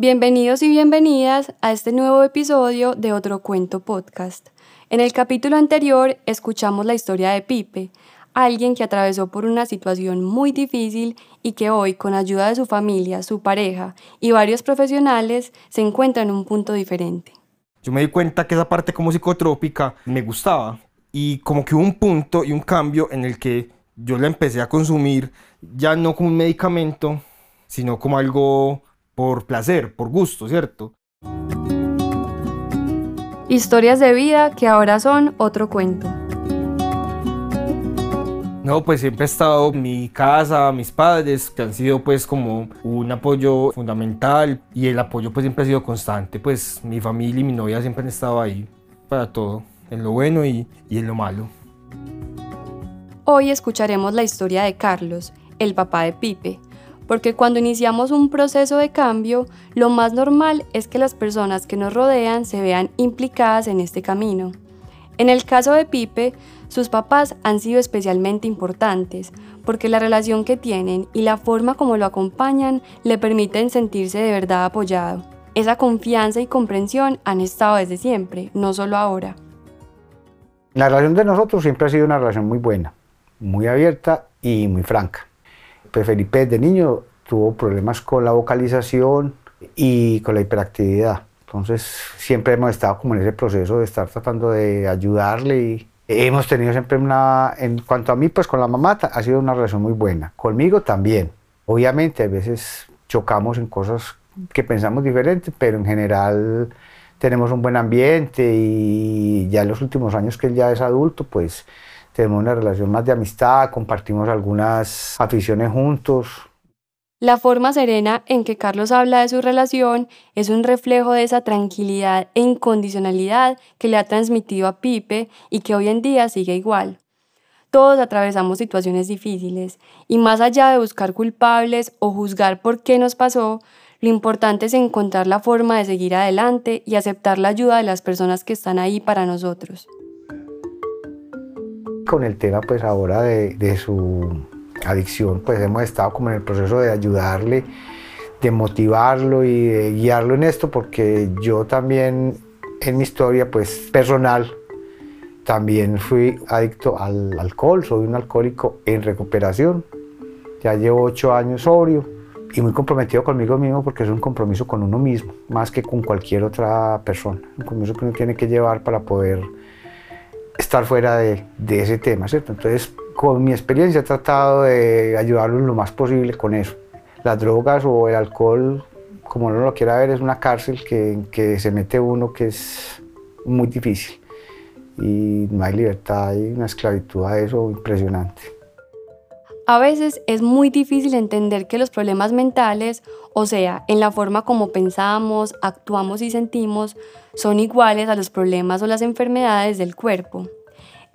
Bienvenidos y bienvenidas a este nuevo episodio de Otro Cuento Podcast. En el capítulo anterior escuchamos la historia de Pipe, alguien que atravesó por una situación muy difícil y que hoy, con ayuda de su familia, su pareja y varios profesionales, se encuentra en un punto diferente. Yo me di cuenta que esa parte como psicotrópica me gustaba y como que hubo un punto y un cambio en el que yo la empecé a consumir ya no como un medicamento, sino como algo por placer, por gusto, ¿cierto? Historias de vida que ahora son otro cuento. No, pues siempre ha estado mi casa, mis padres, que han sido pues como un apoyo fundamental y el apoyo pues siempre ha sido constante, pues mi familia y mi novia siempre han estado ahí para todo, en lo bueno y, y en lo malo. Hoy escucharemos la historia de Carlos, el papá de Pipe, porque cuando iniciamos un proceso de cambio, lo más normal es que las personas que nos rodean se vean implicadas en este camino. En el caso de Pipe, sus papás han sido especialmente importantes, porque la relación que tienen y la forma como lo acompañan le permiten sentirse de verdad apoyado. Esa confianza y comprensión han estado desde siempre, no solo ahora. La relación de nosotros siempre ha sido una relación muy buena, muy abierta y muy franca. Felipe desde niño tuvo problemas con la vocalización y con la hiperactividad. Entonces siempre hemos estado como en ese proceso de estar tratando de ayudarle y hemos tenido siempre una, en cuanto a mí, pues con la mamá ha sido una relación muy buena. Conmigo también. Obviamente a veces chocamos en cosas que pensamos diferentes, pero en general tenemos un buen ambiente y ya en los últimos años que él ya es adulto, pues tenemos una relación más de amistad, compartimos algunas aficiones juntos. La forma serena en que Carlos habla de su relación es un reflejo de esa tranquilidad e incondicionalidad que le ha transmitido a Pipe y que hoy en día sigue igual. Todos atravesamos situaciones difíciles y más allá de buscar culpables o juzgar por qué nos pasó, lo importante es encontrar la forma de seguir adelante y aceptar la ayuda de las personas que están ahí para nosotros con el tema pues ahora de, su adicción, pues hemos estado como en el proceso de ayudarle, de motivarlo y de guiarlo en esto, porque yo también en mi historia pues personal también fui adicto al alcohol, soy un alcohólico en recuperación, ya llevo ocho años sobrio y muy comprometido conmigo mismo porque es un compromiso con uno mismo, más que con cualquier otra persona, un compromiso que uno tiene que llevar para poder estar fuera de, ese tema, ¿cierto? Entonces, con mi experiencia he tratado de ayudarlo lo más posible con eso. Las drogas o el alcohol, como uno lo quiera ver, es una cárcel que, que se mete uno que es muy difícil. Y no hay libertad, hay una esclavitud a eso impresionante. A veces es muy difícil entender que los problemas mentales, o sea, en la forma como pensamos, actuamos y sentimos, son iguales a los problemas o las enfermedades del cuerpo.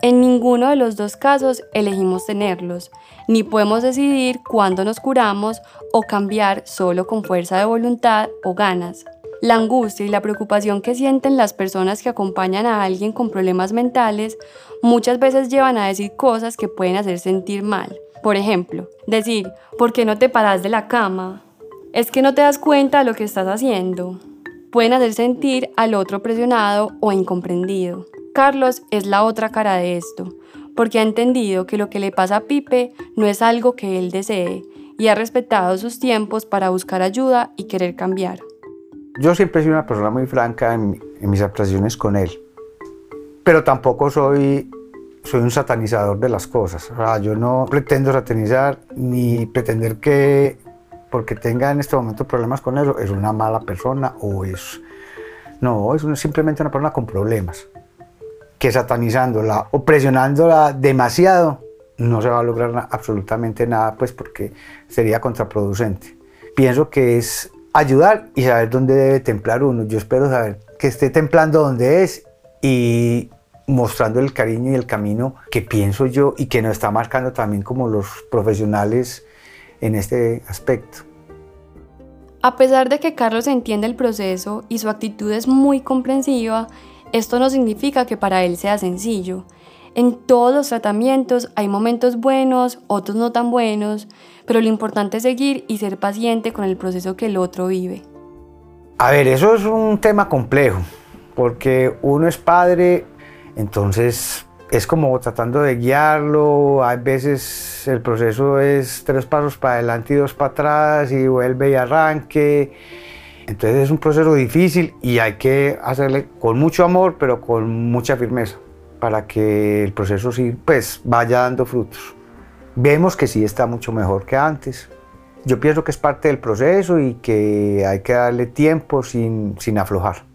En ninguno de los dos casos elegimos tenerlos, ni podemos decidir cuándo nos curamos o cambiar solo con fuerza de voluntad o ganas. La angustia y la preocupación que sienten las personas que acompañan a alguien con problemas mentales muchas veces llevan a decir cosas que pueden hacer sentir mal. Por ejemplo, decir, ¿por qué no te paras de la cama? Es que no te das cuenta de lo que estás haciendo. Pueden hacer sentir al otro presionado o incomprendido. Carlos es la otra cara de esto, porque ha entendido que lo que le pasa a Pipe no es algo que él desee y ha respetado sus tiempos para buscar ayuda y querer cambiar. Yo siempre he sido una persona muy franca en, mis actuaciones con él, pero tampoco soy soy un satanizador de las cosas. yo no pretendo satanizar ni pretender que porque tenga en este momento problemas con eso es una mala persona o es... No, es simplemente una persona con problemas. Que satanizándola o presionándola demasiado no se va a lograr absolutamente nada, pues porque sería contraproducente. Pienso que es ayudar y saber dónde debe templar uno. Yo espero saber que esté templando donde es y mostrando el cariño y el camino que pienso yo y que nos está marcando también como los profesionales en este aspecto. A pesar de que Carlos entiende el proceso y su actitud es muy comprensiva, esto no significa que para él sea sencillo. En todos los tratamientos hay momentos buenos, otros no tan buenos, pero lo importante es seguir y ser paciente con el proceso que el otro vive. A ver, eso es un tema complejo, porque uno es padre, entonces es como tratando de guiarlo, a veces el proceso es tres pasos para adelante y dos para atrás y vuelve y arranque. Entonces es un proceso difícil y hay que hacerle con mucho amor, pero con mucha firmeza, para que el proceso sí, pues, vaya dando frutos. Vemos que sí está mucho mejor que antes. Yo pienso que es parte del proceso y que hay que darle tiempo sin, sin aflojar.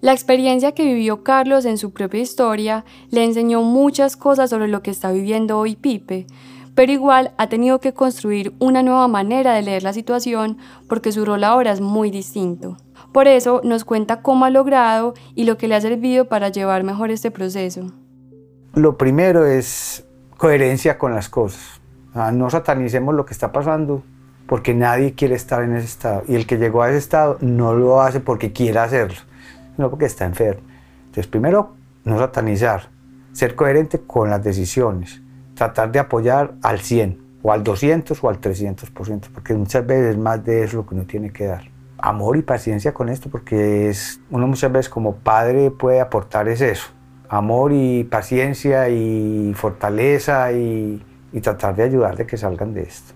La experiencia que vivió Carlos en su propia historia le enseñó muchas cosas sobre lo que está viviendo hoy Pipe, pero igual ha tenido que construir una nueva manera de leer la situación porque su rol ahora es muy distinto. Por eso nos cuenta cómo ha logrado y lo que le ha servido para llevar mejor este proceso. Lo primero es coherencia con las cosas. No satanicemos lo que está pasando porque nadie quiere estar en ese estado. Y el que llegó a ese estado no lo hace porque quiera hacerlo, sino porque está enfermo. Entonces, primero, no satanizar, ser coherente con las decisiones tratar de apoyar al 100 o al 200 o al 300%, porque muchas veces más de eso lo que uno tiene que dar. Amor y paciencia con esto, porque es, uno muchas veces como padre puede aportar es eso, amor y paciencia y fortaleza y, y tratar de ayudar de que salgan de esto.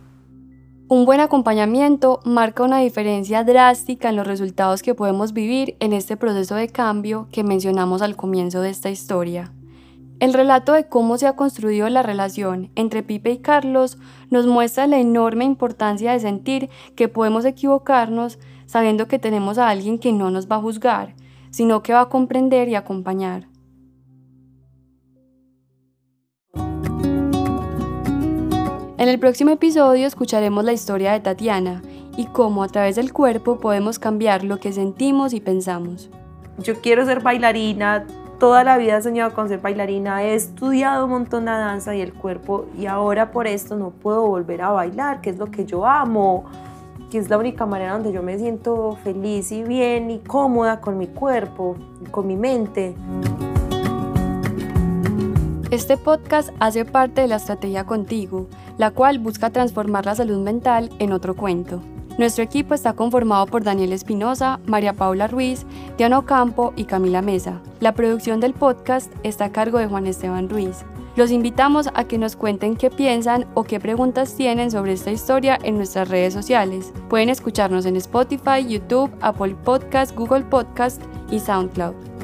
Un buen acompañamiento marca una diferencia drástica en los resultados que podemos vivir en este proceso de cambio que mencionamos al comienzo de esta historia. El relato de cómo se ha construido la relación entre Pipe y Carlos nos muestra la enorme importancia de sentir que podemos equivocarnos sabiendo que tenemos a alguien que no nos va a juzgar, sino que va a comprender y acompañar. En el próximo episodio escucharemos la historia de Tatiana y cómo a través del cuerpo podemos cambiar lo que sentimos y pensamos. Yo quiero ser bailarina, toda la vida he soñado con ser bailarina, he estudiado un montón de danza y el cuerpo y ahora por esto no puedo volver a bailar, que es lo que yo amo, que es la única manera donde yo me siento feliz y bien y cómoda con mi cuerpo, con mi mente. Este podcast hace parte de la estrategia Contigo, la cual busca transformar la salud mental en otro cuento. Nuestro equipo está conformado por Daniel Espinosa, María Paula Ruiz, Diana Ocampo y Camila Mesa. La producción del podcast está a cargo de Juan Esteban Ruiz. Los invitamos a que nos cuenten qué piensan o qué preguntas tienen sobre esta historia en nuestras redes sociales. Pueden escucharnos en Spotify, YouTube, Apple Podcast, Google Podcast y SoundCloud.